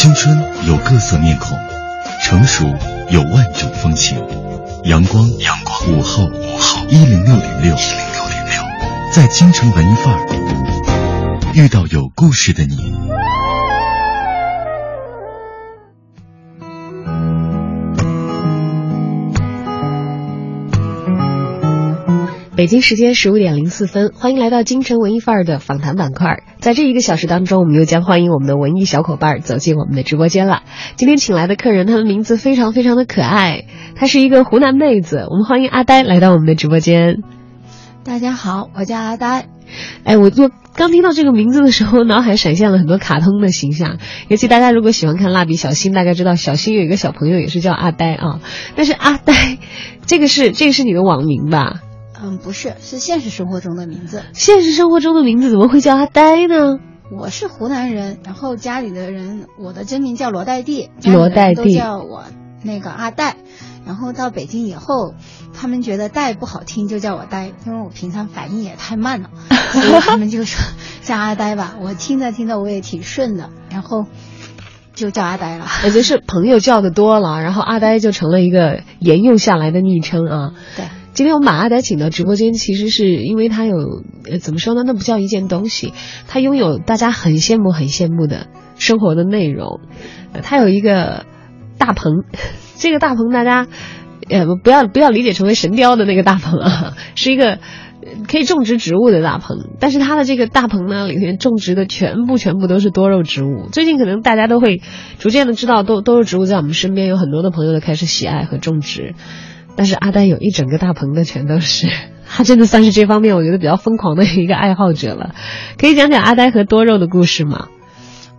青春有各色面孔，成熟有万种风情。阳光，阳光，午后，午后，一零六点六，一零六点六，在京城文艺范儿遇到有故事的你。北京时间十五点零四分，欢迎来到京城文艺范儿的访谈板块。在这一个小时当中，我们又将欢迎我们的文艺小伙伴走进我们的直播间了。今天请来的客人，他的名字非常非常的可爱，她是一个湖南妹子。我们欢迎阿呆来到我们的直播间。大家好，我叫阿呆。哎，我就刚听到这个名字的时候，脑海闪现了很多卡通的形象。尤其大家如果喜欢看蜡笔小新，大概知道小新有一个小朋友也是叫阿呆啊。但是阿呆，这个是这个是你的网名吧？嗯，不是，是现实生活中的名字。现实生活中的名字怎么会叫阿呆呢？我是湖南人，然后家里的人，我的真名叫罗代娣，罗代娣都叫我那个阿呆。然后到北京以后，他们觉得呆不好听，就叫我呆，因为我平常反应也太慢了，所以他们就说叫阿呆吧。我听着听着我也挺顺的，然后就叫阿呆了。也就是朋友叫的多了，然后阿呆就成了一个沿用下来的昵称啊。对。今天我们把阿呆请到直播间，其实是因为他有，呃，怎么说呢？那不叫一件东西，他拥有大家很羡慕、很羡慕的生活的内容。他有一个大棚，这个大棚大家，呃，不要不要理解成为神雕的那个大棚啊，是一个可以种植植物的大棚。但是他的这个大棚呢，里面种植的全部全部都是多肉植物。最近可能大家都会逐渐的知道多多肉植物在我们身边有很多的朋友都开始喜爱和种植。但是阿呆有一整个大棚的全都是，他真的算是这方面我觉得比较疯狂的一个爱好者了。可以讲讲阿呆和多肉的故事吗？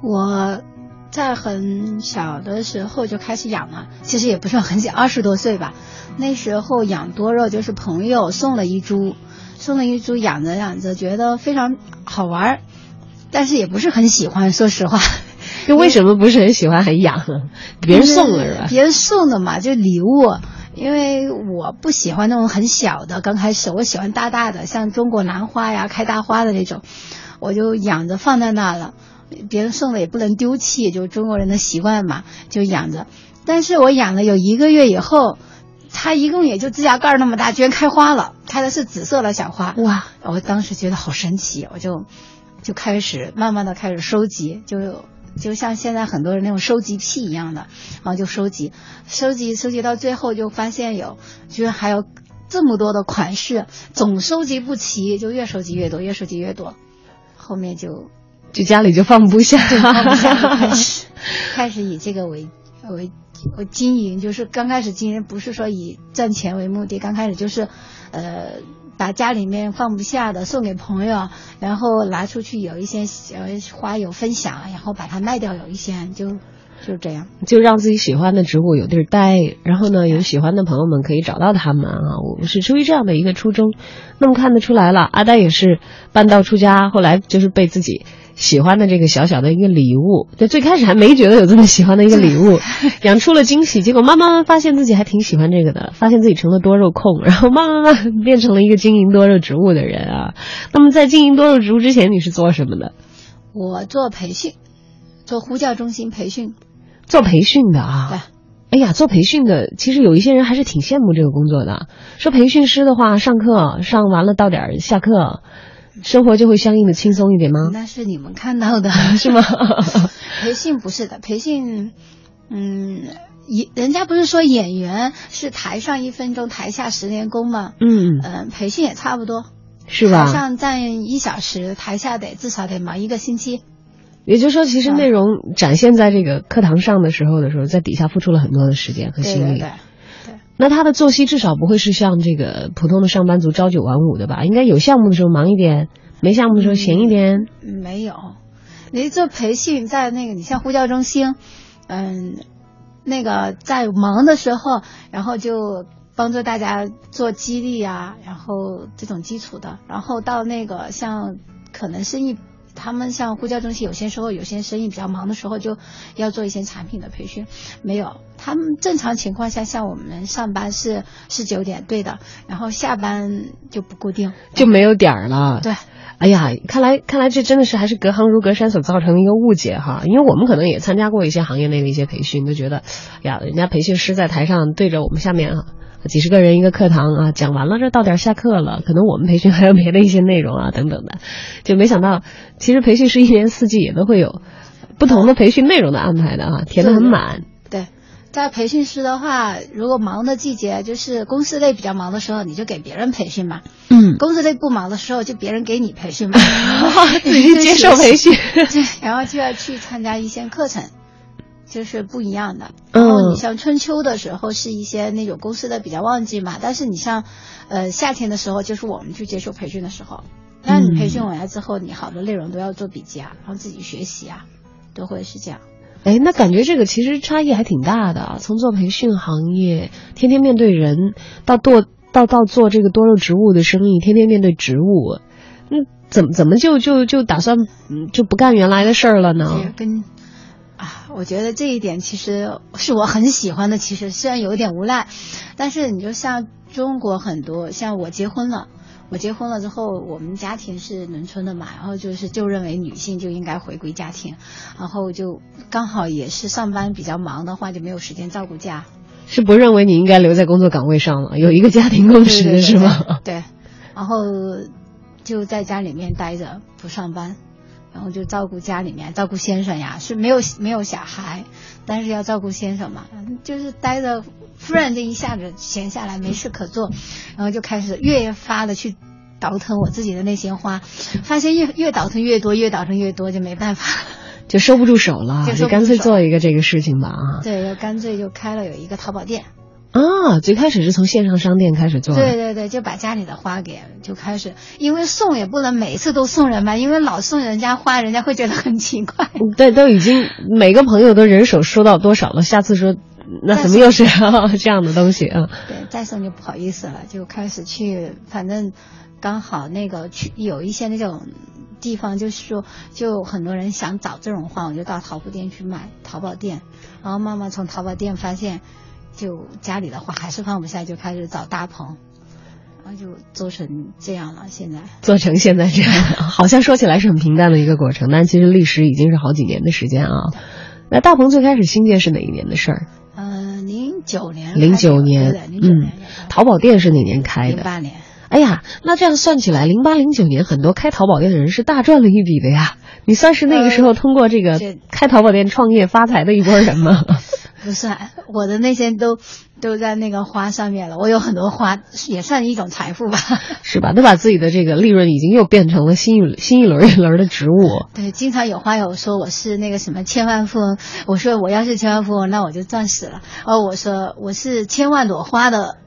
我在很小的时候就开始养了，其实也不算很小，二十多岁吧。那时候养多肉就是朋友送了一株，送了一株养着养着觉得非常好玩，但是也不是很喜欢，说实话。就为什么不是很喜欢很养？别人送的是吧？别人送的嘛，就礼物。因为我不喜欢那种很小的，刚开始我喜欢大大的，像中国兰花呀，开大花的那种，我就养着放在那了。别人送的也不能丢弃，就中国人的习惯嘛，就养着。但是我养了有一个月以后，它一共也就指甲盖那么大，居然开花了，开的是紫色的小花。哇！我当时觉得好神奇，我就就开始慢慢的开始收集，就。就像现在很多人那种收集癖一样的，然后就收集，收集，收集到最后就发现有，居然还有这么多的款式，总收集不齐，就越收集越多，越收集越多，后面就就家里就放不下，放不下，开始开始以这个为为为经营，就是刚开始经营不是说以赚钱为目的，刚开始就是呃。把家里面放不下的送给朋友，然后拿出去有一些呃花友分享，然后把它卖掉，有一些就就这样，就让自己喜欢的植物有地儿待，然后呢，有喜欢的朋友们可以找到他们啊。我是出于这样的一个初衷，那么看得出来了，阿呆也是半道出家，后来就是被自己。喜欢的这个小小的一个礼物，就最开始还没觉得有这么喜欢的一个礼物，养出了惊喜。结果慢慢慢发现自己还挺喜欢这个的，发现自己成了多肉控，然后慢慢慢变成了一个经营多肉植物的人啊。那么在经营多肉植物之前，你是做什么的？我做培训，做呼叫中心培训，做培训的啊。对。哎呀，做培训的，其实有一些人还是挺羡慕这个工作的。说培训师的话，上课上完了到点儿下课。生活就会相应的轻松一点吗？那是你们看到的，是吗？培训不是的，培训，嗯，演人家不是说演员是台上一分钟，台下十年功吗？嗯嗯，培训也差不多，是吧？台上站一小时，台下得至少得忙一个星期。也就是说，其实内容展现在这个课堂上的时候的时候，在底下付出了很多的时间和心力。对对对。那他的作息至少不会是像这个普通的上班族朝九晚五的吧？应该有项目的时候忙一点，没项目的时候闲一点。没有，你做培训，在那个你像呼叫中心，嗯，那个在忙的时候，然后就帮助大家做激励啊，然后这种基础的，然后到那个像可能生意。他们像呼叫中心，有些时候有些生意比较忙的时候，就要做一些产品的培训。没有，他们正常情况下，像我们上班是是九点，对的，然后下班就不固定，就没有点儿了。对，哎呀，看来看来这真的是还是隔行如隔山所造成的一个误解哈。因为我们可能也参加过一些行业内的一些培训，都觉得呀，人家培训师在台上对着我们下面啊。几十个人一个课堂啊，讲完了这到点下课了，可能我们培训还有别的一些内容啊等等的，就没想到其实培训师一年四季也都会有不同的培训内容的安排的啊，填的很满。对，在培训师的话，如果忙的季节就是公司类比较忙的时候，你就给别人培训嘛。嗯，公司内不忙的时候，就别人给你培训嘛，自己 接受培训，对，然后就要去参加一些课程。就是不一样的。然后你像春秋的时候是一些那种公司的比较旺季嘛，但是你像，呃，夏天的时候就是我们去接受培训的时候。那你培训完了之后，你好多内容都要做笔记啊，然后自己学习啊，都会是这样。哎，那感觉这个其实差异还挺大的。从做培训行业，天天面对人，到做到到做这个多肉植物的生意，天天面对植物，嗯，怎么怎么就就就打算嗯就不干原来的事儿了呢？跟。啊，我觉得这一点其实是我很喜欢的。其实虽然有点无奈，但是你就像中国很多，像我结婚了，我结婚了之后，我们家庭是农村的嘛，然后就是就认为女性就应该回归家庭，然后就刚好也是上班比较忙的话，就没有时间照顾家。是不认为你应该留在工作岗位上了，有一个家庭共识是吗？对，然后就在家里面待着，不上班。然后就照顾家里面，照顾先生呀，是没有没有小孩，但是要照顾先生嘛，就是待着，忽然这一下子闲下来没事可做，然后就开始越发的去倒腾我自己的那些花，发现越越倒腾越多，越倒腾越多，就没办法，就收不住手了，就干脆做一个这个事情吧啊，对，就干脆就开了有一个淘宝店。啊，最开始是从线上商店开始做，对对对，就把家里的花给就开始，因为送也不能每次都送人吧，因为老送人家花，人家会觉得很奇怪。对，都已经每个朋友都人手收到多少了，下次说那怎么又是 这样的东西啊？对，再送就不好意思了，就开始去，反正刚好那个去有一些那种地方，就是说就很多人想找这种花，我就到淘宝店去买，淘宝店，然后慢慢从淘宝店发现。就家里的话还是放不下，就开始找大棚，然后就做成这样了。现在做成现在这样，好像说起来是很平淡的一个过程，但其实历时已经是好几年的时间啊。那大棚最开始兴建是哪一年的事儿？嗯，零九年。零九年，嗯，淘宝店是哪年开的？零八年。哎呀，那这样算起来，零八零九年很多开淘宝店的人是大赚了一笔的呀。你算是那个时候通过这个开淘宝店创业发财的一波人吗？不算，我的那些都都在那个花上面了。我有很多花，也算一种财富吧，是吧？都把自己的这个利润已经又变成了新一新一轮一轮的植物。对，经常有花友说我是那个什么千万富翁，我说我要是千万富翁，那我就赚死了。哦，我说我是千万朵花的。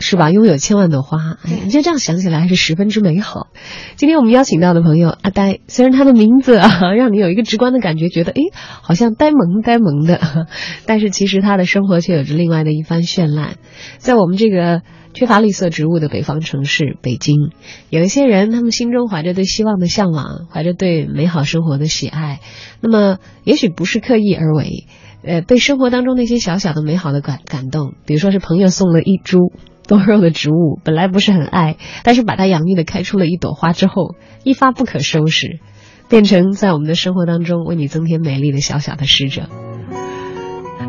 是吧？拥有千万朵花，哎，你就这样想起来还是十分之美好。今天我们邀请到的朋友阿呆，虽然他的名字啊 让你有一个直观的感觉，觉得哎好像呆萌呆萌的，但是其实他的生活却有着另外的一番绚烂。在我们这个缺乏绿色植物的北方城市北京，有一些人，他们心中怀着对希望的向往，怀着对美好生活的喜爱，那么也许不是刻意而为。呃，被生活当中那些小小的美好的感感动，比如说是朋友送了一株多肉的植物，本来不是很爱，但是把它养育的开出了一朵花之后，一发不可收拾，变成在我们的生活当中为你增添美丽的小小的使者。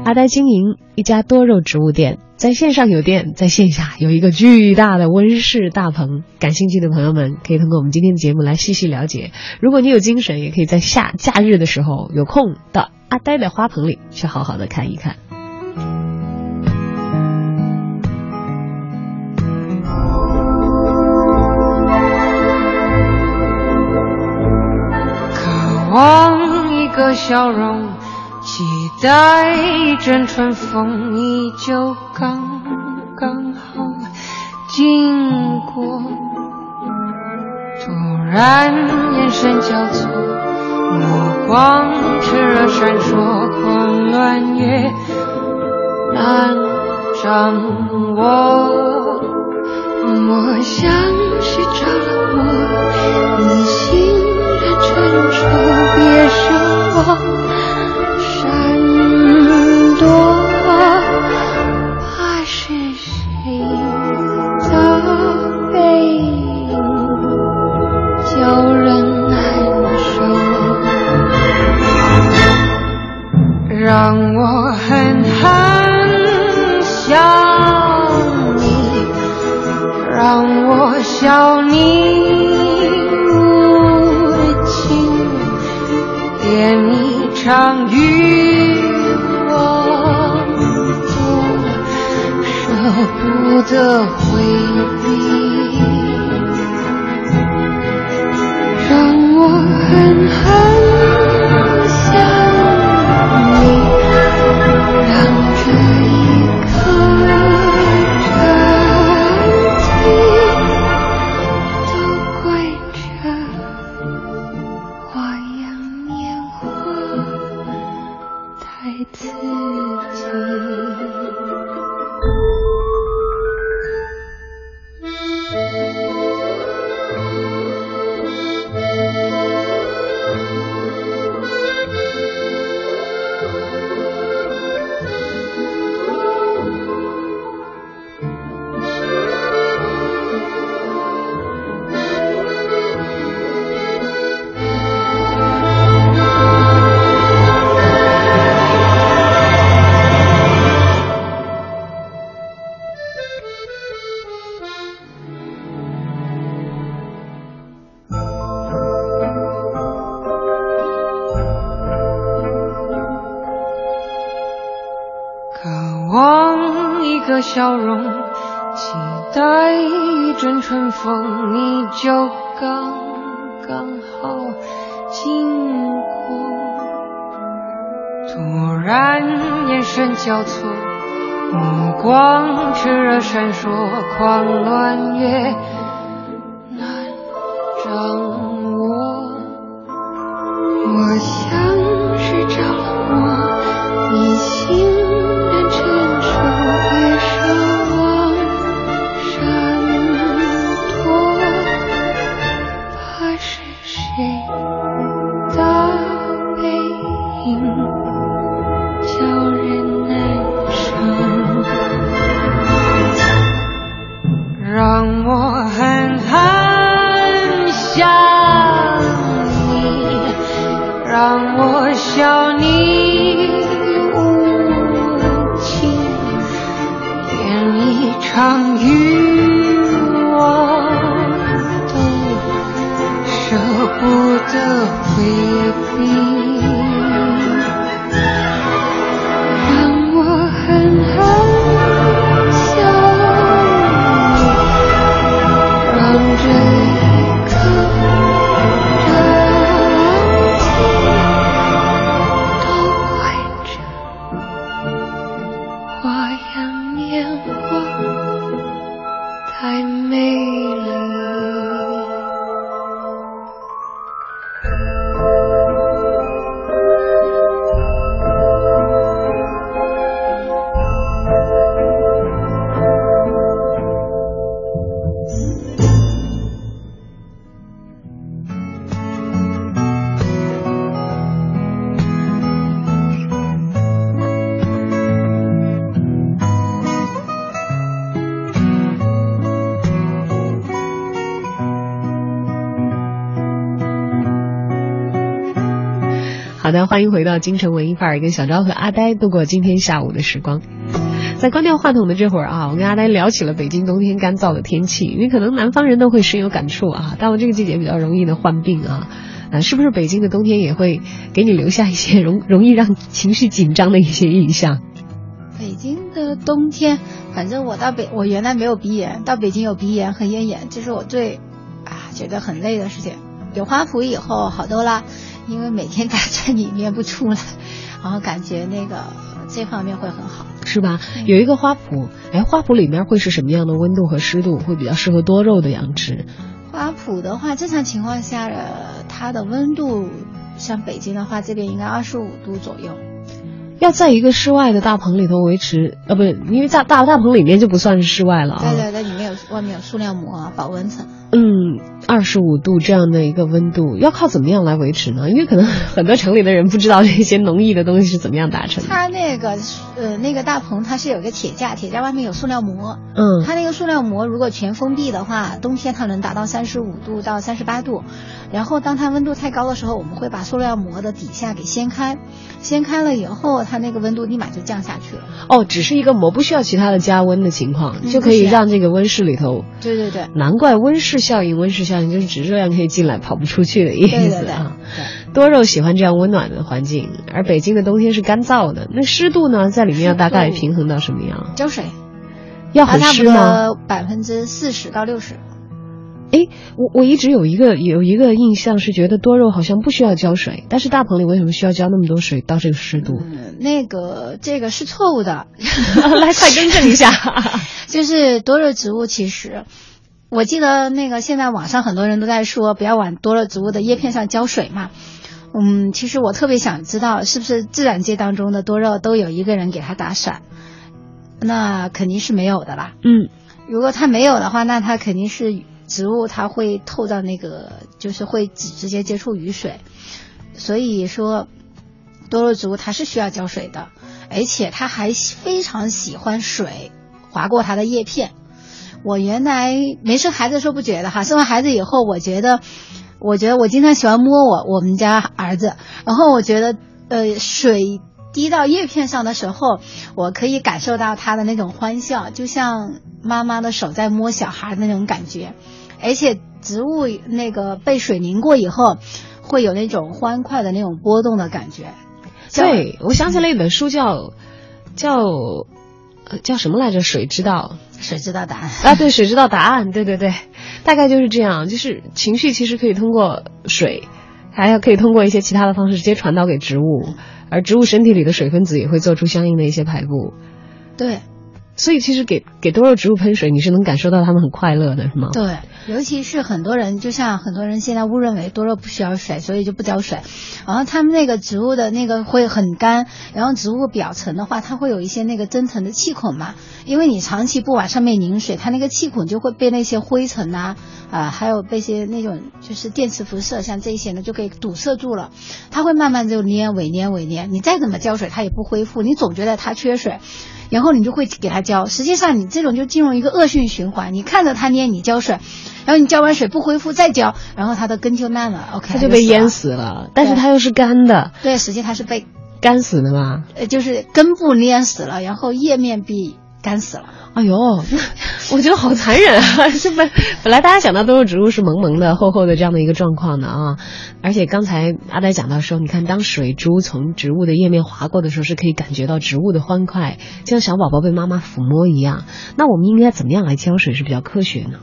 阿呆经营一家多肉植物店，在线上有店，在线下有一个巨大的温室大棚。感兴趣的朋友们可以通过我们今天的节目来细细了解。如果你有精神，也可以在夏假日的时候有空到阿呆的花棚里去好好的看一看。渴望一个笑容。期待一阵春风，你就刚刚好经过。突然眼神交错，光炽热闪烁，狂乱也难掌握。我像是着了魔，你心笑容，期待一阵春风，你就刚刚好经过。突然眼神交错，目光炽热闪烁，狂乱越太美丽。欢迎回到京城文艺范儿，跟小昭和阿呆度过今天下午的时光。在关掉话筒的这会儿啊，我跟阿呆聊起了北京冬天干燥的天气，因为可能南方人都会深有感触啊，到了这个季节比较容易的患病啊。啊，是不是北京的冬天也会给你留下一些容容易让情绪紧张的一些印象？北京的冬天，反正我到北，我原来没有鼻炎，到北京有鼻炎和咽炎，这是我最啊觉得很累的事情。有花圃以后好多啦，因为每天待在里面不出来，然后感觉那个这方面会很好。是吧？有一个花圃，哎，花圃里面会是什么样的温度和湿度？会比较适合多肉的养殖？花花圃的话，正常情况下，呃它的温度像北京的话，这边应该二十五度左右。要在一个室外的大棚里头维持，呃，不是，因为大大大棚里面就不算是室外了啊。对对对，外面有塑料膜保温层。嗯，二十五度这样的一个温度，要靠怎么样来维持呢？因为可能很多城里的人不知道这些农艺的东西是怎么样达成的。它那个呃那个大棚它是有个铁架，铁架外面有塑料膜。嗯，它那个塑料膜如果全封闭的话，冬天它能达到三十五度到三十八度。然后当它温度太高的时候，我们会把塑料膜的底下给掀开，掀开了以后，它那个温度立马就降下去了。哦，只是一个膜，不需要其他的加温的情况，嗯就可以让这个温室里头。对对对。难怪温室效应，温室效应就是指热量可以进来，跑不出去的意思对对对啊。对，多肉喜欢这样温暖的环境，而北京的冬天是干燥的，那湿度呢，在里面要大概平衡到什么样？浇水，要很它差不湿吗？多百分之四十到六十。诶，我我一直有一个有一个印象是觉得多肉好像不需要浇水，但是大棚里为什么需要浇那么多水到这个湿度？嗯，那个这个是错误的，来，快更正一下。就是多肉植物其实。我记得那个现在网上很多人都在说不要往多肉植物的叶片上浇水嘛，嗯，其实我特别想知道是不是自然界当中的多肉都有一个人给它打伞，那肯定是没有的啦。嗯，如果它没有的话，那它肯定是植物它会透到那个，就是会直直接接触雨水，所以说多肉植物它是需要浇水的，而且它还非常喜欢水划过它的叶片。我原来没生孩子的时候不觉得哈，生完孩子以后，我觉得，我觉得我经常喜欢摸我我们家儿子，然后我觉得呃水滴到叶片上的时候，我可以感受到他的那种欢笑，就像妈妈的手在摸小孩的那种感觉，而且植物那个被水凝过以后，会有那种欢快的那种波动的感觉。对，我想起了一本书叫叫呃叫什么来着？水知道。水知道答案啊？对，水知道答案。对对对，大概就是这样。就是情绪其实可以通过水，还有可以通过一些其他的方式直接传导给植物，而植物身体里的水分子也会做出相应的一些排布。对，所以其实给给多肉植物喷水，你是能感受到它们很快乐的，是吗？对，尤其是很多人，就像很多人现在误认为多肉不需要水，所以就不浇水。然后他们那个植物的那个会很干，然后植物表层的话，它会有一些那个真层的气孔嘛。因为你长期不往上面淋水，它那个气孔就会被那些灰尘呐、啊，还有被些那种就是电磁辐射，像这些呢就给堵塞住了，它会慢慢就蔫萎蔫萎蔫。你再怎么浇水，它也不恢复，你总觉得它缺水。然后你就会给它浇，实际上你这种就进入一个恶性循环。你看着它蔫，你浇水，然后你浇完水不恢复再浇，然后它的根就烂了，OK，它就被淹死了。但是它又是干的，对，实际它是被干死的嘛，呃，就是根部蔫死了，然后叶面壁干死了。哎呦，我觉得好残忍啊！这本本来大家想到都是植物是萌萌的、厚厚的这样的一个状况的啊，而且刚才阿呆讲到说，你看当水珠从植物的叶面划过的时候，是可以感觉到植物的欢快，就像小宝宝被妈妈抚摸一样。那我们应该怎么样来浇水是比较科学呢？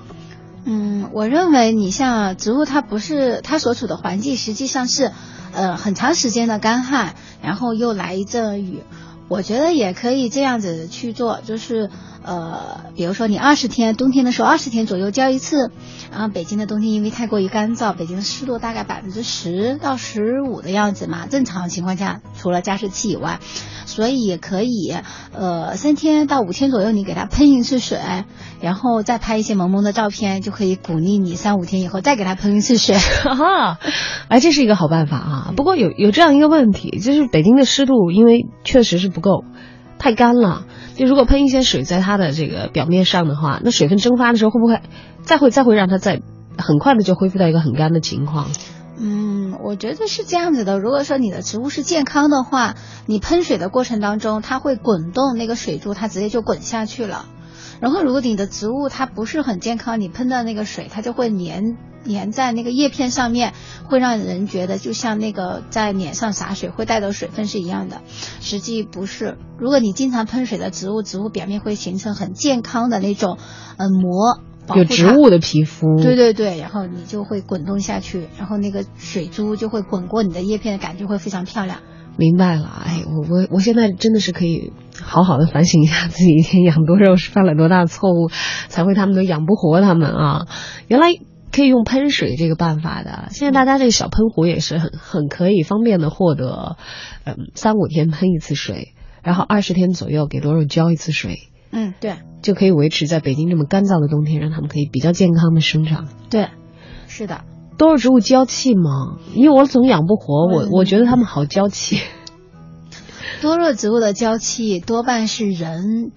嗯，我认为你像植物，它不是它所处的环境，实际上是呃很长时间的干旱，然后又来一阵雨。我觉得也可以这样子去做，就是呃，比如说你二十天，冬天的时候二十天左右浇一次，然后北京的冬天因为太过于干燥，北京的湿度大概百分之十到十五的样子嘛，正常情况下除了加湿器以外，所以可以呃三天到五天左右你给它喷一次水，然后再拍一些萌萌的照片，就可以鼓励你三五天以后再给它喷一次水。哈 啊，哎，这是一个好办法啊。不过有有这样一个问题，就是北京的湿度因为确实是不够，太干了。就如果喷一些水在它的这个表面上的话，那水分蒸发的时候会不会再会再会让它再很快的就恢复到一个很干的情况？嗯，我觉得是这样子的。如果说你的植物是健康的话，你喷水的过程当中，它会滚动那个水珠，它直接就滚下去了。然后，如果你的植物它不是很健康，你喷的那个水，它就会粘粘在那个叶片上面，会让人觉得就像那个在脸上洒水会带走水分是一样的。实际不是。如果你经常喷水的植物，植物表面会形成很健康的那种呃膜。有植物的皮肤，对对对，然后你就会滚动下去，然后那个水珠就会滚过你的叶片的感觉会非常漂亮。明白了，哎，我我我现在真的是可以好好的反省一下自己以前 养多肉是犯了多大错误，才会他们都养不活他们啊！原来可以用喷水这个办法的。现在大家这个小喷壶也是很很可以方便的获得，嗯，三五天喷一次水，然后二十天左右给多肉浇一次水，嗯，对就可以维持在北京这么干燥的冬天，让它们可以比较健康的生长。对，是的。多肉植物娇气吗？因为我总养不活，我嗯我觉得它们好娇气。多肉植物的娇气多半是人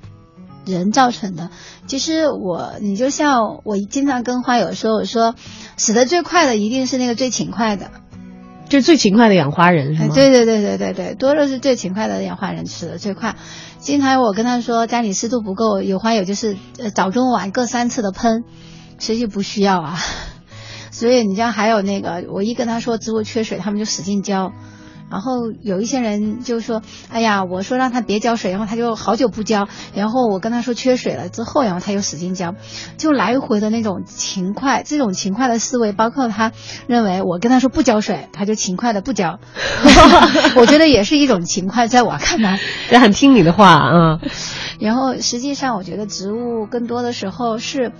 人造成的。其实我，你就像我经常跟花友说，我说死的最快的一定是那个最勤快的。就是最勤快的养花人是哎，吗？对对对对对对，多肉是最勤快的养花人，死的最快。经常我跟他说家里湿度不够，有花友就是呃早中晚各三次的喷，实际不需要啊。所以你像还有那个，我一跟他说植物缺水，他们就使劲浇。然后有一些人就说：“哎呀，我说让他别浇水，然后他就好久不浇。然后我跟他说缺水了之后，然后他又使劲浇，就来回的那种勤快，这种勤快的思维，包括他认为我跟他说不浇水，他就勤快的不浇。我觉得也是一种勤快，在我看来。这很听你的话啊。然后实际上，我觉得植物更多的时候是。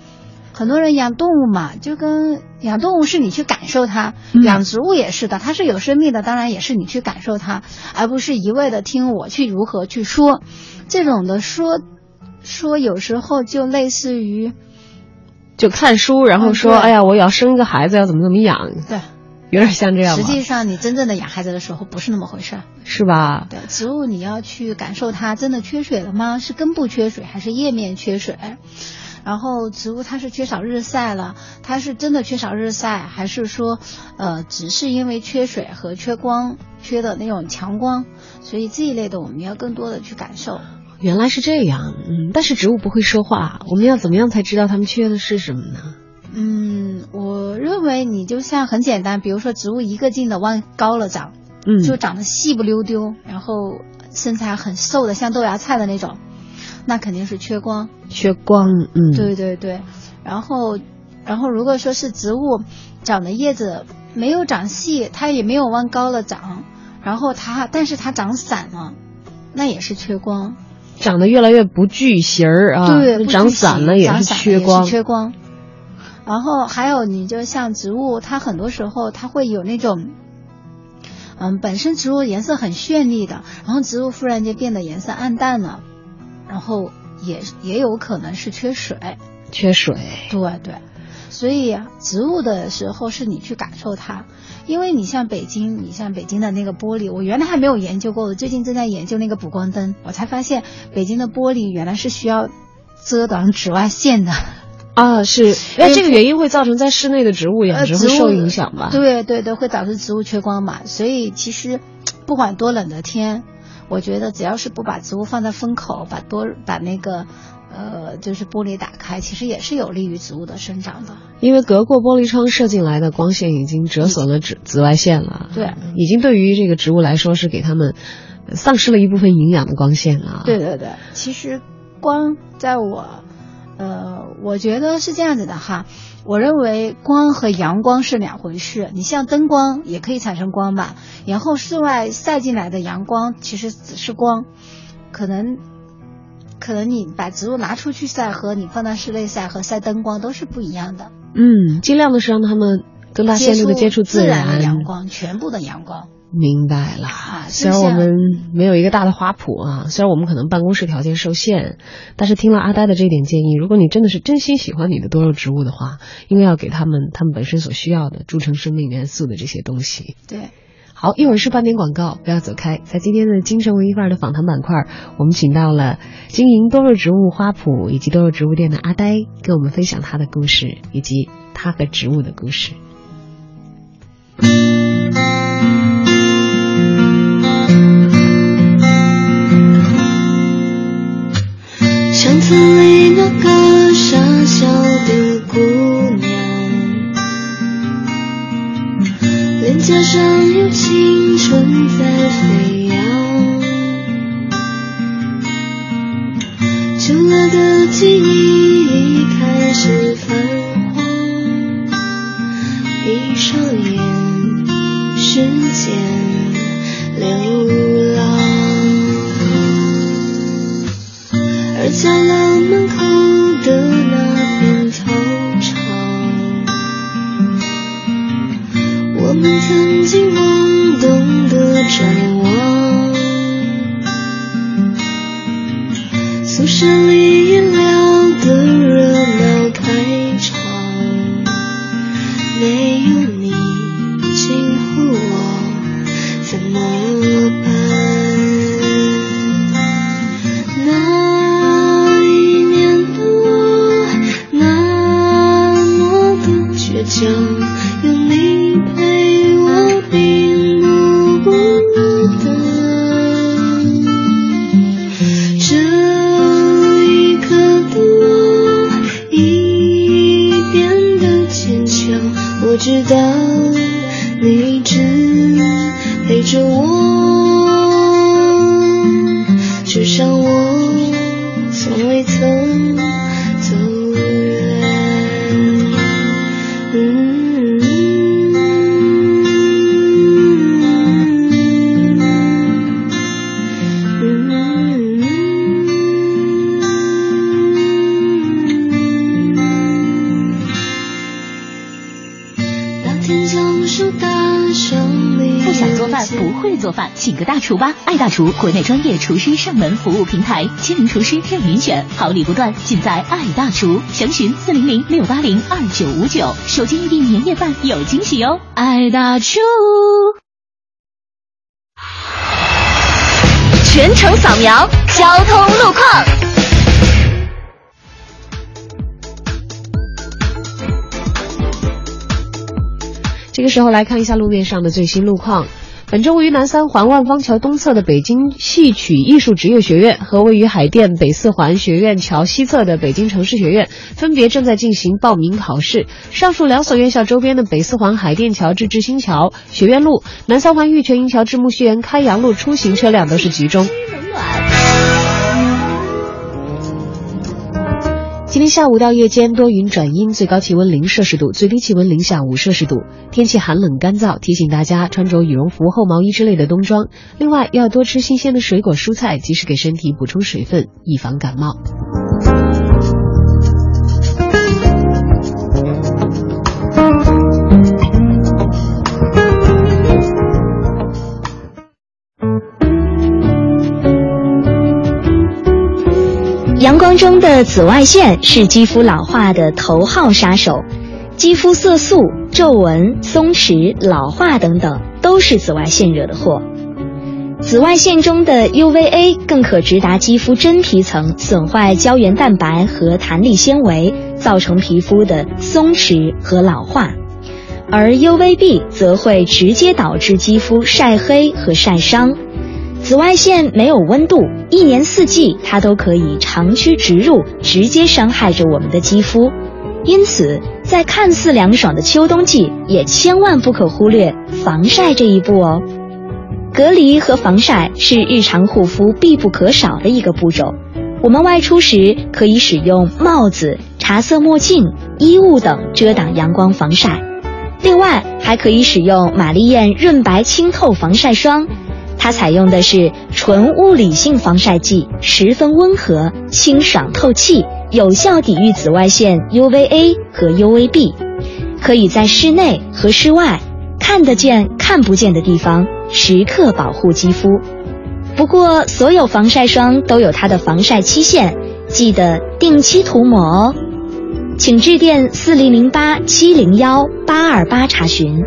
很多人养动物嘛，就跟养动物是你去感受它，嗯养植物也是的，它是有生命的，当然也是你去感受它，而不是一味的听我去如何去说。这种的说说有时候就类似于就看书，然后说：“嗯哎呀，我要生一个孩子，要怎么怎么养。对，”有点像这样实？际上你真正的养孩子的时候不是那么回事儿。是吧？对，植物你要去感受它真的缺水了吗？是根部缺水还是叶面缺水？然后植物它是缺少日晒了，它是真的缺少日晒，还是说，呃，只是因为缺水和缺光，缺的那种强光？所以这一类的我们要更多的去感受。原来是这样，嗯，但是植物不会说话，我们要怎么样才知道它们缺的是什么呢？嗯，我认为你就像很简单，比如说植物一个劲的往高了长，嗯，就长得细不溜丢，然后身材很瘦的像豆芽菜的那种，那肯定是缺光。缺光，嗯，对对对，然后，然后如果说是植物长的叶子没有长细，它也没有往高了长，然后它但是它长散了，那也是缺光。长得越来越不聚形儿啊，对，长散了也是缺光，缺光。然后还有，你就像植物，它很多时候它会有那种，嗯，本身植物颜色很绚丽的，然后植物忽然间变得颜色暗淡了，然后也也有可能是缺水。缺水，对对，所以啊植物的时候是你去感受它，因为你像北京，你像北京的那个玻璃，我原来还没有研究过，我最近正在研究那个补光灯，我才发现北京的玻璃原来是需要遮挡紫外线的。啊，是，那这个原因会造成在室内的植物养殖会受影响吧？对对对，会导致植物缺光嘛。所以其实不管多冷的天，我觉得只要是不把植物放在风口，把多把那个呃就是玻璃打开，其实也是有利于植物的生长的。因为隔过玻璃窗射进来的光线已经折损了紫紫外线了，对，已经对于这个植物来说是给它们丧失了一部分营养的光线了。对对对，其实光在我，呃，我觉得是这样子的哈。我认为光和阳光是两回事。你像灯光也可以产生光吧，然后室外晒进来的阳光其实只是光，可能可能你把植物拿出去晒和你放到室内晒和晒灯光都是不一样的。嗯，尽量的是让他们更大限度的接触自然的阳光，全部的阳光。明白了，啊虽然我们没有一个大的花圃啊，虽然我们可能办公室条件受限，但是听了阿呆的这点建议，如果你真的是真心喜欢你的多肉植物的话，应该要给他们他们本身所需要的铸成生命元素的这些东西。对。好，一会儿是半点广告，不要走开。在今天的精神文艺范儿的访谈板块，我们请到了经营多肉植物花圃以及多肉植物店的阿呆，跟我们分享他的故事以及他和植物的故事。巷子里那个傻笑的姑娘，脸颊上有青春在飞扬，旧了的记忆已开始泛黄，闭上眼，时间下了门口的那片操场，我们曾经懵懂的张望。宿舍里阴凉。知道厨吧！爱大厨，国内专业厨师上门服务平台，亲民厨师任您选，好礼不断，尽在爱大厨。详询四零零六八零二九五九，手机预订年夜饭有惊喜哦！爱大厨。全程扫描交通路况。这个时候来看一下路面上的最新路况。本周位于南三环万方桥东侧的北京戏曲艺术职业学院和位于海淀北四环学院桥西侧的北京城市学院，分别正在进行报名考试。上述两所院校周边的北四环海淀桥至志新桥、学院路、南三环玉泉营桥至木樨园开阳路出行车辆都是集中。今天下午到夜间多云转阴，最高气温零摄氏度，最低气温零下五摄氏度，天气寒冷干燥，提醒大家穿着羽绒服、厚毛衣之类的冬装。另外要多吃新鲜的水果蔬菜，及时给身体补充水分，以防感冒。光中的紫外线是肌肤老化的头号杀手，肌肤色素、皱纹、松弛、老化等等都是紫外线惹的祸。紫外线中的 UVA 更可直达肌肤真皮层，损坏胶原蛋白和弹力纤维，造成皮肤的松弛和老化；而 UVB 则会直接导致肌肤晒黑和晒伤。紫外线没有温度，一年四季它都可以长驱直入，直接伤害着我们的肌肤。因此，在看似凉爽的秋冬季，也千万不可忽略防晒这一步哦。隔离和防晒是日常护肤必不可少的一个步骤。我们外出时可以使用帽子、茶色墨镜、衣物等遮挡阳光防晒。另外，还可以使用玛丽艳润白清透防晒霜。它采用的是纯物理性防晒剂，十分温和、清爽透气，有效抵御紫外线 UVA 和 UVB，可以在室内和室外看得见、看不见的地方时刻保护肌肤。不过，所有防晒霜都有它的防晒期限，记得定期涂抹哦。请致电四零零八七零幺八二八查询。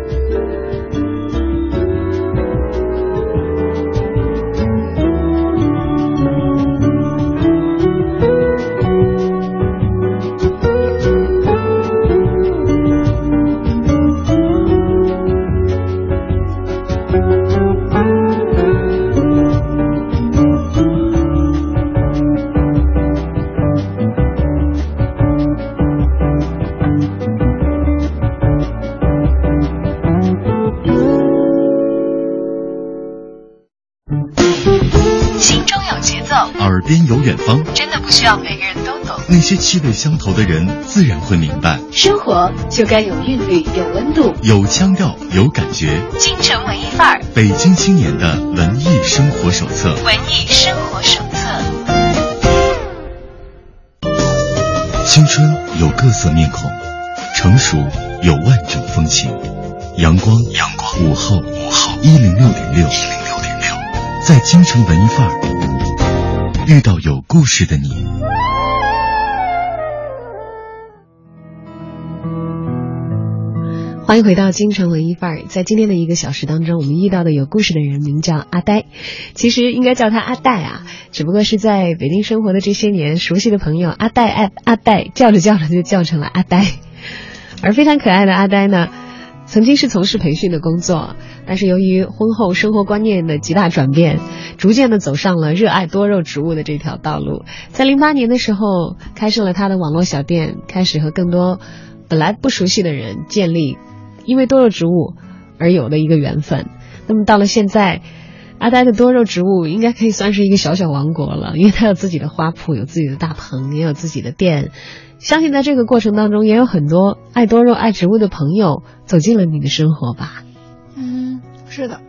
不需要每个人都懂。那些气味相投的人自然会明白。生活就该有韵律，有温度，有腔调，有感觉。京城文艺范儿，北京青年的文艺生活手册。文艺生活手册。青春有各色面孔，成熟有万种风情。阳光，阳光，午后，午后，一零六点六，一零六点六，在京城文艺范儿。遇到有故事的你。欢迎回到京城文艺范儿。在今天的一个小时当中，我们遇到的有故事的人名叫阿呆，其实应该叫他阿戴啊，只不过是在北京生活的这些年，熟悉的朋友阿戴阿阿戴叫着叫着就叫成了阿呆。而非常可爱的阿呆呢，曾经是从事培训的工作，但是由于婚后生活观念的极大转变，逐渐的走上了热爱多肉植物的这条道路。在零八年的时候，开设了他的网络小店，开始和更多本来不熟悉的人建立。因为多肉植物而有的一个缘分。那么到了现在，阿呆的多肉植物应该可以算是一个小小王国了，因为他有自己的花圃，有自己的大棚，也有自己的店。相信在这个过程当中，也有很多爱多肉、爱植物的朋友走进了你的生活吧。嗯，是的，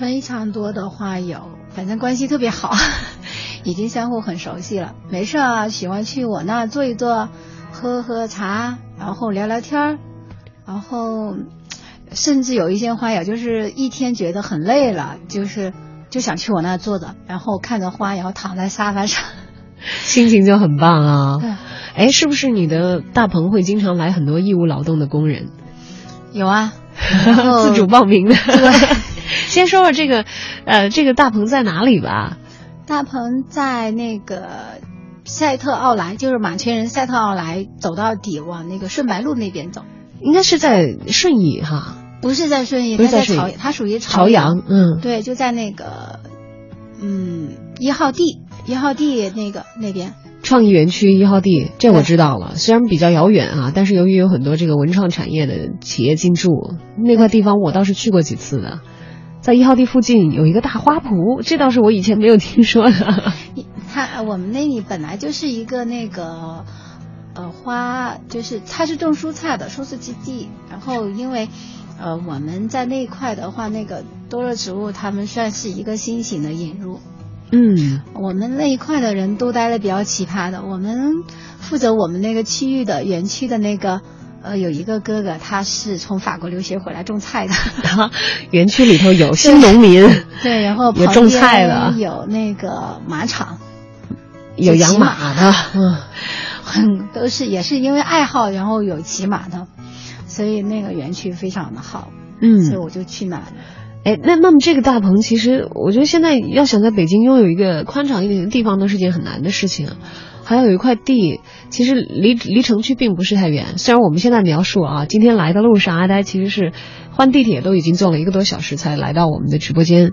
非常多的花友，反正关系特别好，已经相互很熟悉了。没事啊，喜欢去我那坐一坐，喝喝茶，然后聊聊天儿。然后，甚至有一些花友，就是一天觉得很累了，就是就想去我那坐着，然后看着花，然后躺在沙发上，心情就很棒啊。对，哎，是不是你的大棚会经常来很多义务劳动的工人？有啊，自主报名的。对，先说说这个，呃，这个大棚在哪里吧？大棚在那个赛特奥莱，就是马圈人赛特奥莱走到底，往那个顺白路那边走。应该是在顺义哈，不是在顺义，不是在朝，它属于朝阳，嗯，对，就在那个，嗯，一号地，一号地那个那边，创意园区一号地，这我知道了。虽然比较遥远啊，但是由于有很多这个文创产业的企业进驻，那块地方我倒是去过几次的。在一号地附近有一个大花圃，这倒是我以前没有听说的。它我们那里本来就是一个那个。呃，花就是它是种蔬菜的，蔬菜基地。然后因为，呃，我们在那一块的话，那个多肉植物，他们算是一个新型的引入。嗯，我们那一块的人都待的比较奇葩的。我们负责我们那个区域的园区的那个，呃，有一个哥哥，他是从法国留学回来种菜的。园区里头有新农民，对，然后有种菜的，有那个马场，有养马的，嗯。很都是也是因为爱好，然后有骑马的，所以那个园区非常的好，嗯，所以我就去那。哎，那那么这个大棚，其实我觉得现在要想在北京拥有一个宽敞一点的地方，都是件很难的事情。还有一块地，其实离离城区并不是太远。虽然我们现在描述啊，今天来的路上，阿呆其实是换地铁都已经坐了一个多小时才来到我们的直播间。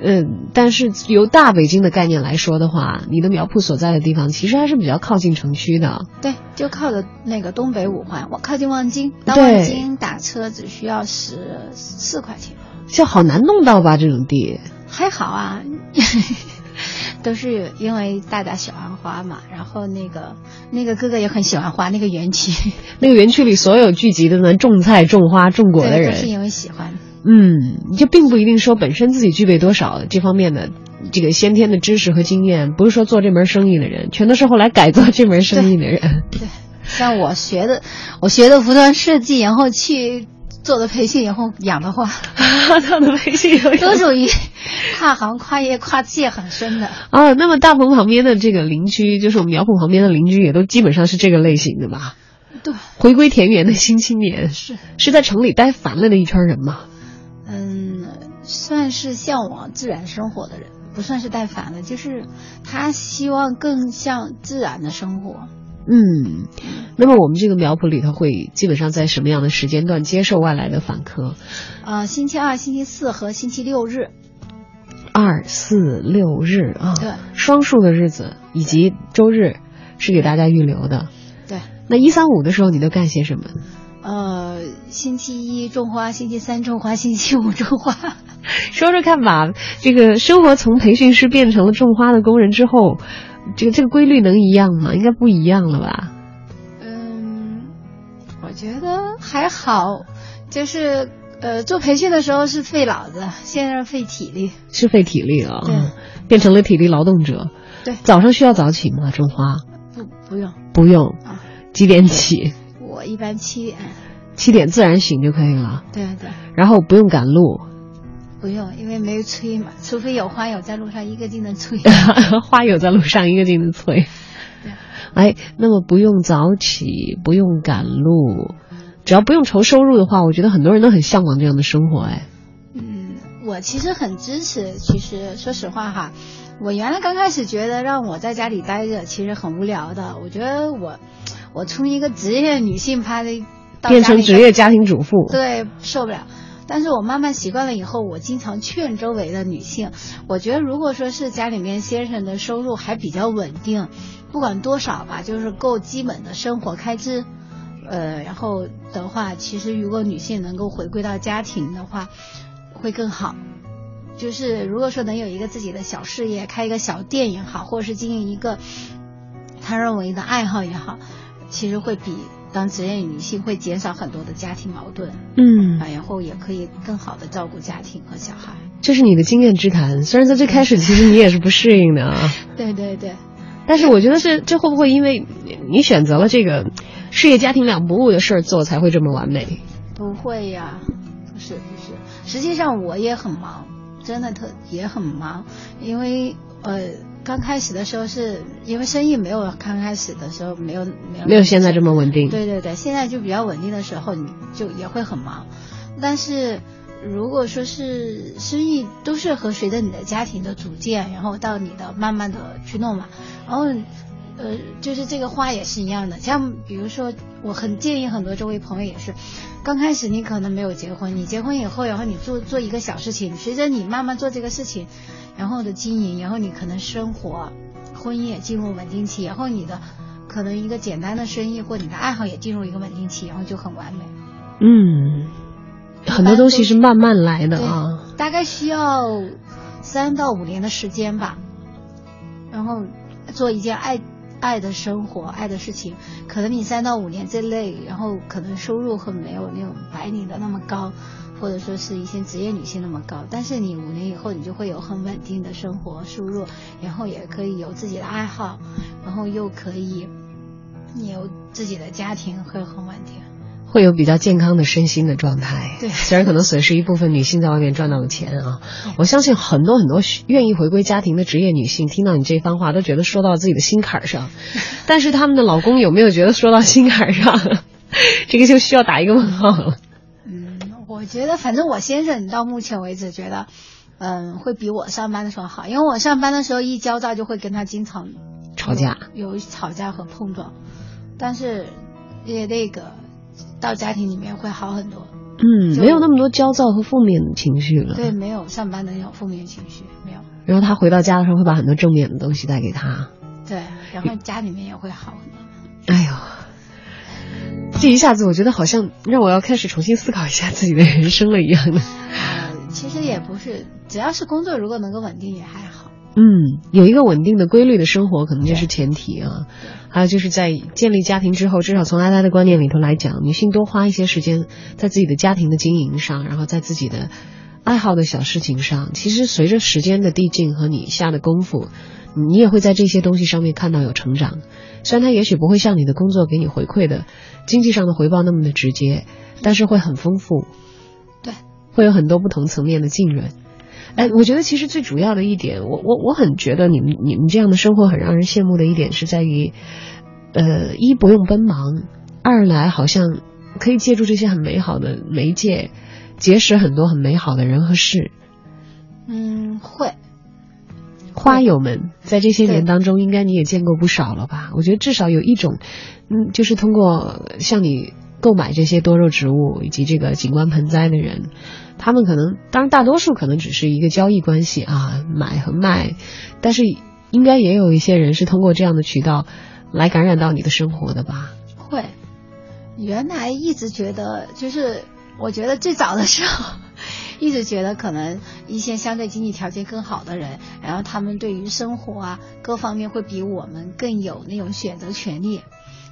嗯，但是由大北京的概念来说的话，你的苗圃所在的地方其实还是比较靠近城区的。对，就靠着那个东北五环，我靠近望京，到望京打车只需要十四块钱。就好难弄到吧？这种地还好啊，都是因为大家喜欢花嘛。然后那个那个哥哥也很喜欢花，那个园区，那个园区里所有聚集的呢种菜、种花、种果的人，都是因为喜欢。嗯，就并不一定说本身自己具备多少这方面的这个先天的知识和经验，不是说做这门生意的人，全都是后来改做这门生意的人。对，像我学的，我学的服装设计，然后去做的培训，以后养的话，做的培训以后都属于跨行、跨业、跨界很深的。啊，那么大棚旁边的这个邻居，就是我们苗圃旁边的邻居，也都基本上是这个类型的吧？对，回归田园的新青年是是在城里待烦了的一圈人吗？嗯，算是向往自然生活的人，不算是带烦了，就是他希望更像自然的生活。嗯，那么我们这个苗圃里头会基本上在什么样的时间段接受外来的访客？呃，星期二、星期四和星期六日。二四六日啊，对，双数的日子以及周日是给大家预留的。对，那一三五的时候你都干些什么？呃，星期一种花，星期三种花，星期五种花。说说看吧，这个生活从培训师变成了种花的工人之后，这个这个规律能一样吗？应该不一样了吧？嗯，我觉得还好，就是呃，做培训的时候是费脑子，现在是费体力，是费体力了，对，变成了体力劳动者。对，早上需要早起吗？种花？不，不用，不用啊。几点起？我一般七点，七点自然醒就可以了。对对。然后不用赶路。不用，因为没有催嘛，除非有花友在路上一个劲的催。花友在路上一个劲的催。哎，那么不用早起，不用赶路，只要不用愁收入的话，我觉得很多人都很向往这样的生活。哎，嗯，我其实很支持。其实说实话哈，我原来刚开始觉得让我在家里待着其实很无聊的。我觉得我，我从一个职业女性拍的变成职业家庭主妇，对，受不了。但是我慢慢习惯了以后，我经常劝周围的女性，我觉得如果说是家里面先生的收入还比较稳定，不管多少吧，就是够基本的生活开支，呃，然后的话，其实如果女性能够回归到家庭的话，会更好。就是如果说能有一个自己的小事业，开一个小店也好，或者是经营一个他认为的爱好也好，其实会比。当职业女性会减少很多的家庭矛盾，嗯，然后也可以更好的照顾家庭和小孩。这是你的经验之谈，虽然在最开始其实你也是不适应的啊。对对对，但是我觉得是这会不会因为你选择了这个事业家庭两不误的事儿做才会这么完美？不会呀，不是不是，实际上我也很忙，真的特也很忙，因为呃。刚开始的时候是因为生意没有刚开始的时候没有没有没有现在这么稳定。对对对，现在就比较稳定的时候，你就也会很忙。但是如果说是生意都是和随着你的家庭的组建，然后到你的慢慢的去弄嘛，然后呃就是这个花也是一样的。像比如说，我很建议很多周围朋友也是，刚开始你可能没有结婚，你结婚以后，然后你做做一个小事情，随着你慢慢做这个事情。然后的经营，然后你可能生活、婚姻也进入稳定期，然后你的可能一个简单的生意或你的爱好也进入一个稳定期，然后就很完美。嗯，很多东西是慢慢来的啊，大概需要三到五年的时间吧。然后做一件爱爱的生活、爱的事情，可能你三到五年之内，然后可能收入会没有那种白领的那么高。或者说是一些职业女性那么高，但是你五年以后你就会有很稳定的生活收入，然后也可以有自己的爱好，然后又可以你有自己的家庭，会很稳定，会有比较健康的身心的状态。对，虽然可能损失一部分女性在外面赚到的钱啊，我相信很多很多愿意回归家庭的职业女性听到你这番话都觉得说到自己的心坎上，但是他们的老公有没有觉得说到心坎上，这个就需要打一个问号了。嗯我觉得，反正我先生到目前为止觉得，嗯，会比我上班的时候好，因为我上班的时候一焦躁就会跟他经常吵架，有吵架和碰撞，但是也那个到家庭里面会好很多。嗯，没有那么多焦躁和负面的情绪了。对，没有上班的那种负面情绪，没有。然后他回到家的时候会把很多正面的东西带给他。对，然后家里面也会好很多。哎呦。这一下子，我觉得好像让我要开始重新思考一下自己的人生了一样的。其实也不是，只要是工作如果能够稳定也还好。嗯，有一个稳定的、规律的生活可能就是前提啊。还有就是在建立家庭之后，至少从阿呆的观念里头来讲，女性多花一些时间在自己的家庭的经营上，然后在自己的爱好的小事情上。其实随着时间的递进和你下的功夫，你也会在这些东西上面看到有成长。虽然它也许不会像你的工作给你回馈的经济上的回报那么的直接，但是会很丰富，对，会有很多不同层面的浸润。哎，我觉得其实最主要的一点，我我我很觉得你们你们这样的生活很让人羡慕的一点是在于，呃，一不用奔忙，二来好像可以借助这些很美好的媒介，结识很多很美好的人和事。嗯，会。花友们在这些年当中，应该你也见过不少了吧？我觉得至少有一种，嗯，就是通过像你购买这些多肉植物以及这个景观盆栽的人，他们可能，当然大多数可能只是一个交易关系啊，买和卖，但是应该也有一些人是通过这样的渠道来感染到你的生活的吧？会，原来一直觉得，就是我觉得最早的时候。一直觉得可能一些相对经济条件更好的人，然后他们对于生活啊各方面会比我们更有那种选择权利，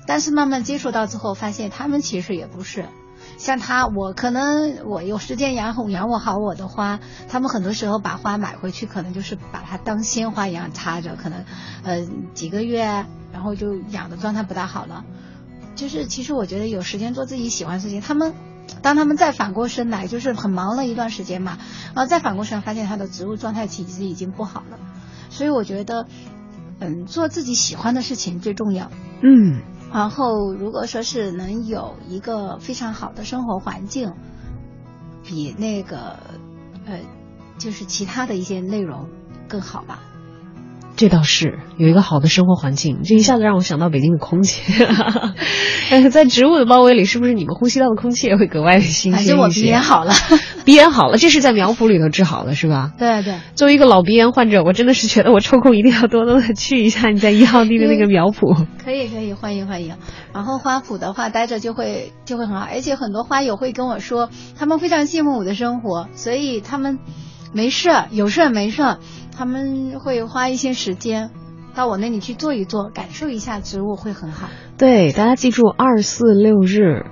但是慢慢接触到之后，发现他们其实也不是像他，我可能我有时间养养我好我的花，他们很多时候把花买回去，可能就是把它当鲜花一样插着，可能呃几个月，然后就养的状态不大好了。就是其实我觉得有时间做自己喜欢的事情，他们。当他们再反过身来，就是很忙了一段时间嘛，然后再反过身发现他的植物状态其实已经不好了，所以我觉得，嗯，做自己喜欢的事情最重要。嗯，然后如果说是能有一个非常好的生活环境，比那个呃，就是其他的一些内容更好吧。这倒是有一个好的生活环境，这一下子让我想到北京的空气。在植物的包围里，是不是你们呼吸到的空气也会格外的新鲜反正我鼻炎好了，鼻炎好了，这是在苗圃里头治好的，是吧？对对。作为一个老鼻炎患者，我真的是觉得我抽空一定要多多的去一下你在一号地的那个苗圃。可以可以，欢迎欢迎。然后花圃的话，待着就会就会很好，而且很多花友会跟我说，他们非常羡慕我的生活，所以他们没事有事没事。他们会花一些时间到我那里去坐一坐，感受一下植物，会很好。对，大家记住，二四六日，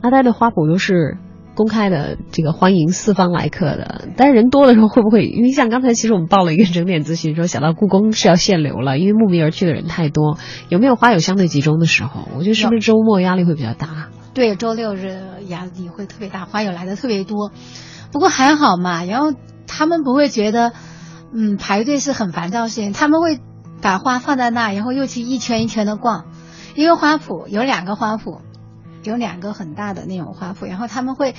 阿呆的花圃都是公开的，这个欢迎四方来客的。但是人多的时候会不会？因为像刚才其实我们报了一个整点咨询，说想到故宫是要限流了，因为慕名而去的人太多。有没有花友相对集中的时候？我觉得是不是周末压力会比较大？对，周六日压力会特别大，花友来的特别多。不过还好嘛，然后他们不会觉得。嗯，排队是很烦躁的事情。他们会把花放在那，然后又去一圈一圈的逛，因为花圃有两个花圃，有两个很大的那种花圃，然后他们会，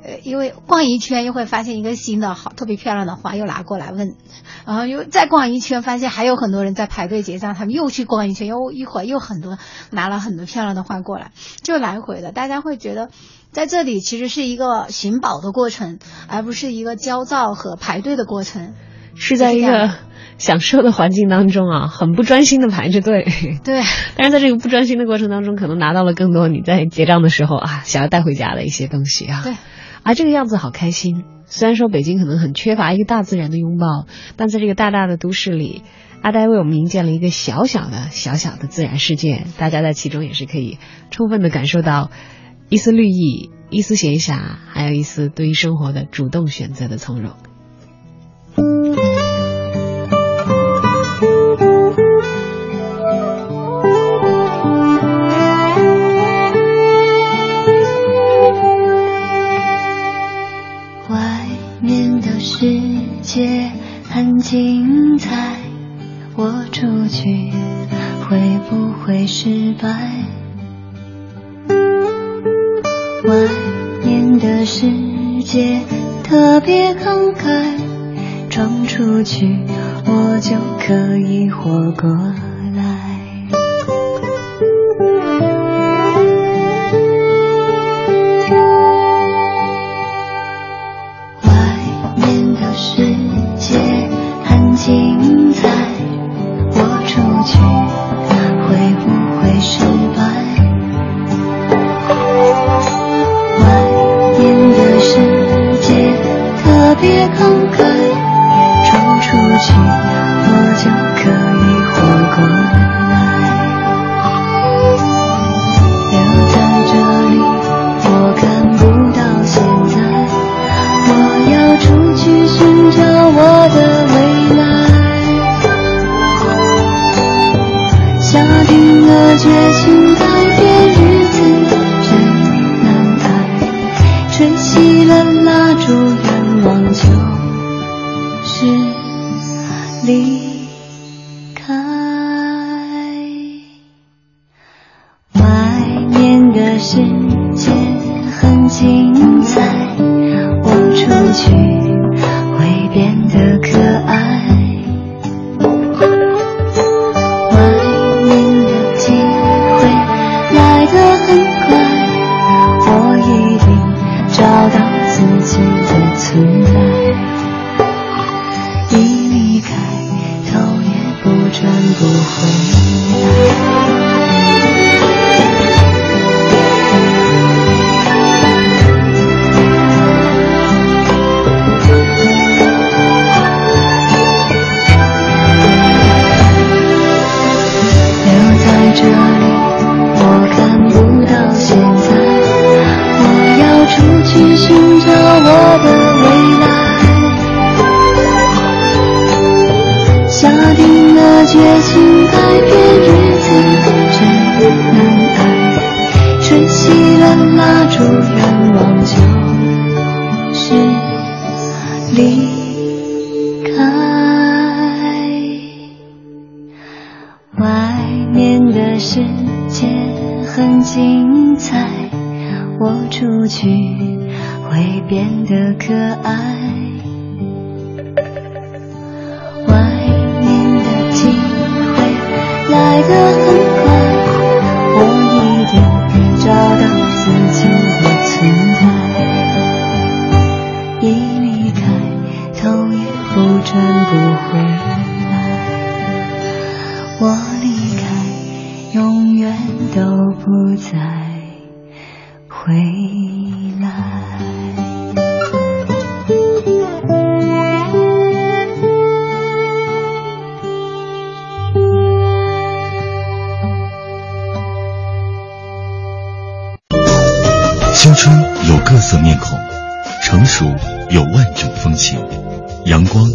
呃，因为逛一圈又会发现一个新的好特别漂亮的花，又拿过来问，然后又再逛一圈，发现还有很多人在排队结账，他们又去逛一圈，又一会儿又很多拿了很多漂亮的花过来，就来回的，大家会觉得在这里其实是一个寻宝的过程，而不是一个焦躁和排队的过程。是在一个享受的环境当中啊，很不专心的排着队。对，但是在这个不专心的过程当中，可能拿到了更多你在结账的时候啊想要带回家的一些东西啊。对，啊，这个样子好开心。虽然说北京可能很缺乏一个大自然的拥抱，但在这个大大的都市里，阿呆为我们营建了一个小小的小小的自然世界，大家在其中也是可以充分的感受到一丝绿意、一丝闲暇，还有一丝对于生活的主动选择的从容。世界很精彩，我出去会不会失败？外面的世界特别慷慨。闯出去，我就可以活过来。也不回。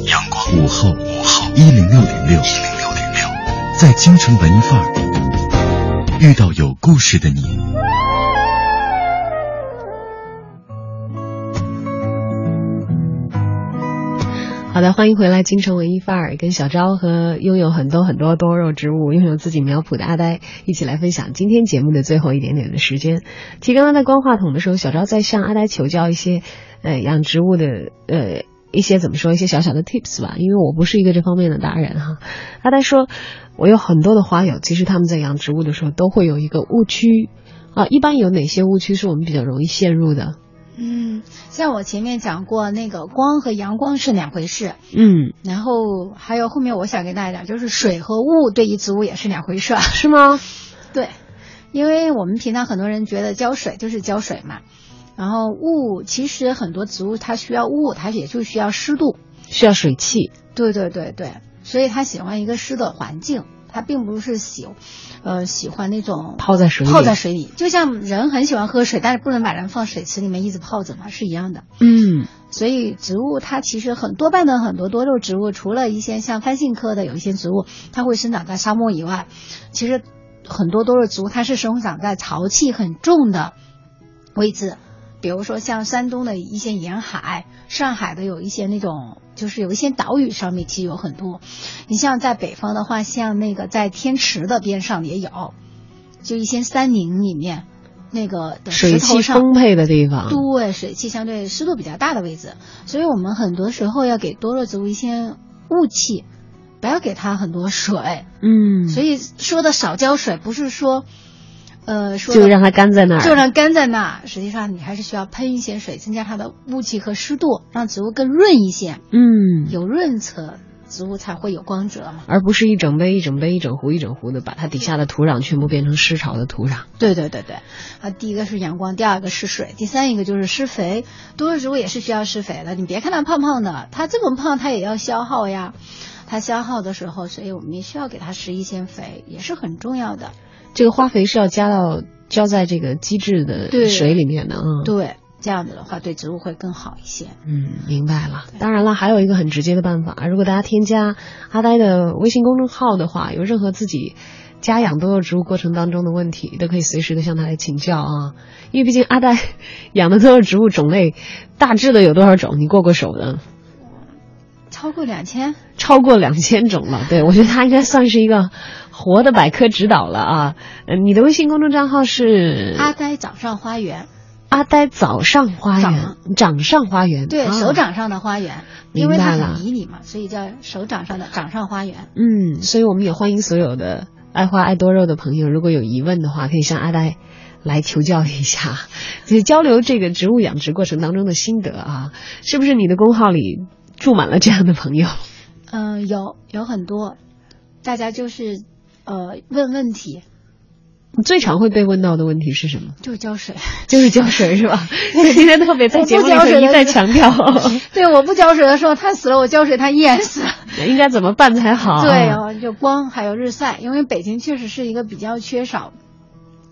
阳光，阳光，午后，午后，一零六点六，一零六点六，在京城文艺范儿遇到有故事的你。好的，欢迎回来，京城文艺范儿，跟小昭和拥有很多很多多肉植物、拥有自己苗圃的阿呆一起来分享今天节目的最后一点点的时间。其实刚刚在关话筒的时候，小昭在向阿呆求教一些呃养植物的呃一些怎么说一些小小的 tips 吧，因为我不是一个这方面的达人哈。阿呆说，我有很多的花友，其实他们在养植物的时候都会有一个误区啊，一般有哪些误区是我们比较容易陷入的？嗯，像我前面讲过，那个光和阳光是两回事。嗯，然后还有后面我想跟大家讲，就是水和雾对于植物也是两回事，是吗？对，因为我们平常很多人觉得浇水就是浇水嘛，然后雾其实很多植物它需要雾，它也就需要湿度，需要水汽。对对对对，所以它喜欢一个湿的环境，它并不是喜，呃，喜欢那种泡在水里，泡在水里，就像人很喜欢喝水，但是不能把人放水池里面一直泡着嘛，是一样的。嗯，所以植物它其实很多半的很多多肉植物，除了一些像番杏科的有一些植物，它会生长在沙漠以外，其实很多多肉植物它是生长在潮气很重的位置，比如说像山东的一些沿海，上海的有一些那种。就是有一些岛屿上面其实有很多，你像在北方的话，像那个在天池的边上也有，就一些山林里面那个水汽丰沛的地方，对，水汽相对湿度比较大的位置，所以我们很多时候要给多肉植物一些雾气，不要给它很多水。嗯，所以说的少浇水，不是说。呃，说就让它干在那儿，就让干在那儿。实际上，你还是需要喷一些水，增加它的雾气和湿度，让植物更润一些。嗯，有润泽，植物才会有光泽嘛。而不是一整杯一整杯、一整壶一整壶的把它底下的土壤全部变成湿潮的土壤。对对对对，啊，第一个是阳光，第二个是水，第三一个就是施肥。多肉植物也是需要施肥的，你别看它胖胖的，它这么胖，它也要消耗呀。它消耗的时候，所以我们也需要给它施一些肥，也是很重要的。这个花肥是要加到浇在这个基质的水里面的，嗯，对，这样子的话对植物会更好一些。嗯，明白了。当然了，还有一个很直接的办法，如果大家添加阿呆的微信公众号的话，有任何自己家养多肉植物过程当中的问题，都可以随时的向他来请教啊。因为毕竟阿呆养的多肉植物种类大致的有多少种？你过过手的？超过两千，超过两千种了。对，我觉得他应该算是一个活的百科指导了啊。嗯，你的微信公众账号是阿呆掌上花园。阿呆早上花园，掌上花园，对，啊、手掌上的花园，因为它很迷你嘛，所以叫手掌上的掌上花园。嗯，所以我们也欢迎所有的爱花爱多肉的朋友，如果有疑问的话，可以向阿呆。来求教一下，就是交流这个植物养殖过程当中的心得啊，是不是你的公号里住满了这样的朋友？嗯、呃，有有很多，大家就是呃问问题。你最常会被问到的问题是什么？就是浇水，就是浇水是吧？今天特别在节目里头一再强调。对，我不浇水的时候它死了，我浇水它依然死。应该怎么办才好？对哦，就光还有日晒，因为北京确实是一个比较缺少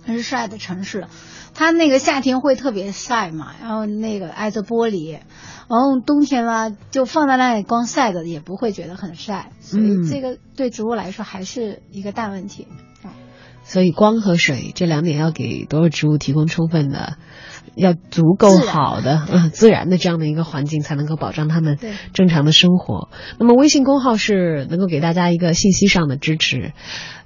日晒的城市，它那个夏天会特别晒嘛，然后那个挨着玻璃，然后冬天呢就放在那里光晒着也不会觉得很晒，所以这个对植物来说还是一个大问题。嗯、所以光和水这两点要给多肉植物提供充分的。要足够好的嗯自然的这样的一个环境，才能够保障它们正常的生活。那么微信公号是能够给大家一个信息上的支持，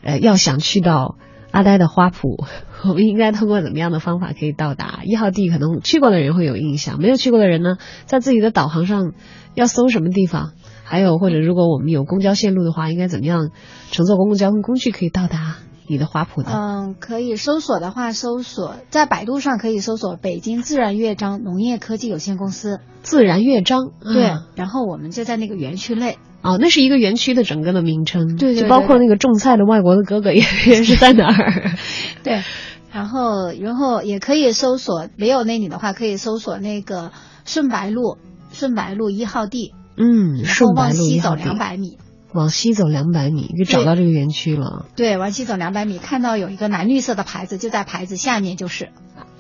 呃，要想去到阿呆的花圃，我们应该通过怎么样的方法可以到达一号地？可能去过的人会有印象，没有去过的人呢，在自己的导航上要搜什么地方？还有或者如果我们有公交线路的话，应该怎么样乘坐公共交通工具可以到达你的花圃呢？嗯，可以搜索的话，搜索在百度上可以搜索北京自然乐章农业科技有限公司。自然乐章，对，嗯然后我们就在那个园区内。哦，那是一个园区的整个的名称，对对就包括那个种菜的外国的哥哥也也是在哪儿？对，然后然后也可以搜索，没有那里的话，可以搜索那个顺白路顺白路一号地，嗯，顺白往西走路一号地两百米。往西走两百米就找到这个园区了。对，往西走两百米，看到有一个蓝绿色的牌子，就在牌子下面就是。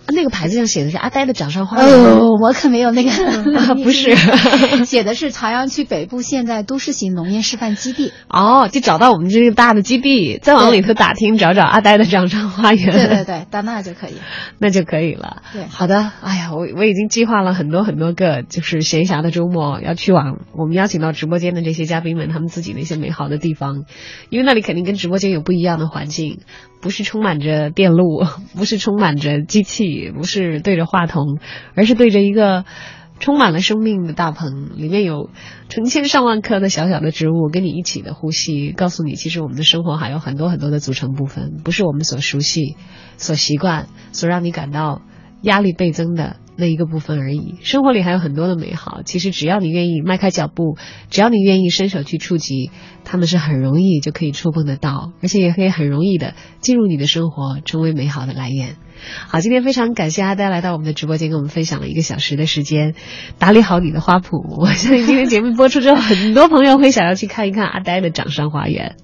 啊那个牌子上写的是阿呆的掌上花园。哦，我可没有那个，不是 写的是朝阳区北部现代都市型农业示范基地。哦，就找到我们这个大的基地，再往里头打听，找找阿呆的掌上花园。对对对，到那就可以。那就可以了。对好的。哎呀，我我已经计划了很多很多个，就是闲暇的周末要去往我们邀请到直播间的这些嘉宾们他们自己的一些美好的地方，因为那里肯定跟直播间有不一样的环境，不是充满着电路，不是充满着机器，不是对着话筒，而是对着一个。充满了生命的大棚，里面有成千上万棵的小小的植物跟你一起的呼吸，告诉你，其实我们的生活还有很多很多的组成部分，不是我们所熟悉、所习惯、所让你感到压力倍增的那一个部分而已。生活里还有很多的美好，其实只要你愿意迈开脚步，只要你愿意伸手去触及，他们是很容易就可以触碰得到，而且也可以很容易的进入你的生活，成为美好的来源。好，今天非常感谢阿呆来到我们的直播间，跟我们分享了一个小时的时间，打理好你的花圃。我相信今天节目播出之后，很多朋友会想要去看一看阿呆的掌上花园。